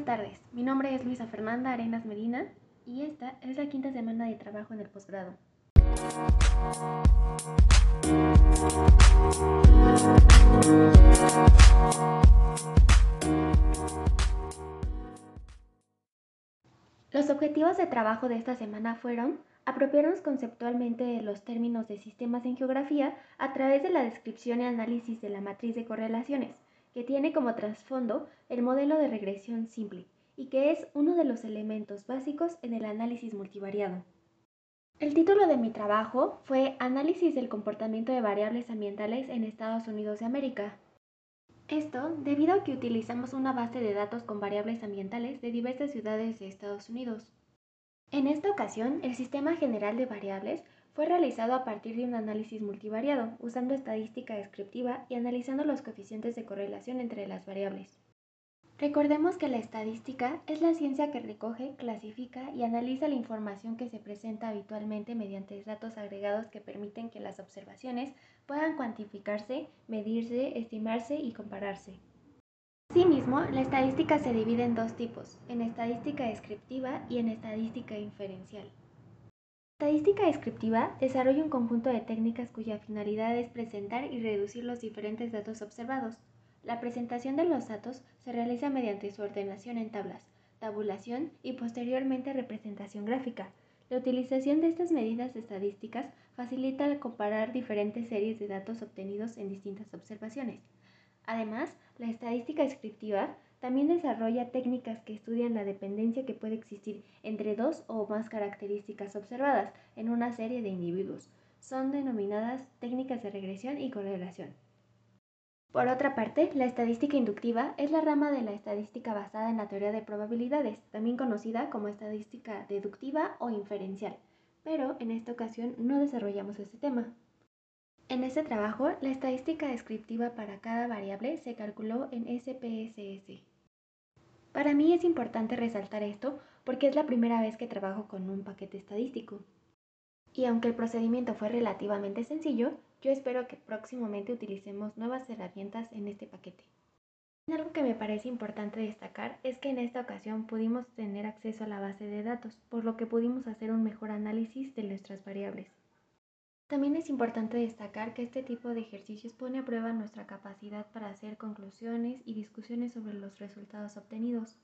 Buenas tardes, mi nombre es Luisa Fernanda Arenas Medina y esta es la quinta semana de trabajo en el posgrado. Los objetivos de trabajo de esta semana fueron apropiarnos conceptualmente de los términos de sistemas en geografía a través de la descripción y análisis de la matriz de correlaciones, que tiene como trasfondo el modelo de regresión simple y que es uno de los elementos básicos en el análisis multivariado. El título de mi trabajo fue Análisis del comportamiento de variables ambientales en Estados Unidos de América. Esto debido a que utilizamos una base de datos con variables ambientales de diversas ciudades de Estados Unidos. En esta ocasión, el sistema general de variables fue realizado a partir de un análisis multivariado, usando estadística descriptiva y analizando los coeficientes de correlación entre las variables. Recordemos que la estadística es la ciencia que recoge, clasifica y analiza la información que se presenta habitualmente mediante datos agregados que permiten que las observaciones puedan cuantificarse, medirse, estimarse y compararse. Asimismo, la estadística se divide en dos tipos, en estadística descriptiva y en estadística inferencial. Estadística descriptiva desarrolla un conjunto de técnicas cuya finalidad es presentar y reducir los diferentes datos observados. La presentación de los datos se realiza mediante su ordenación en tablas, tabulación y posteriormente representación gráfica. La utilización de estas medidas estadísticas facilita comparar diferentes series de datos obtenidos en distintas observaciones. Además, la estadística descriptiva también desarrolla técnicas que estudian la dependencia que puede existir entre dos o más características observadas en una serie de individuos. Son denominadas técnicas de regresión y correlación. Por otra parte, la estadística inductiva es la rama de la estadística basada en la teoría de probabilidades, también conocida como estadística deductiva o inferencial, pero en esta ocasión no desarrollamos este tema. En este trabajo, la estadística descriptiva para cada variable se calculó en SPSS. Para mí es importante resaltar esto porque es la primera vez que trabajo con un paquete estadístico. Y aunque el procedimiento fue relativamente sencillo, yo espero que próximamente utilicemos nuevas herramientas en este paquete. Algo que me parece importante destacar es que en esta ocasión pudimos tener acceso a la base de datos, por lo que pudimos hacer un mejor análisis de nuestras variables. También es importante destacar que este tipo de ejercicios pone a prueba nuestra capacidad para hacer conclusiones y discusiones sobre los resultados obtenidos.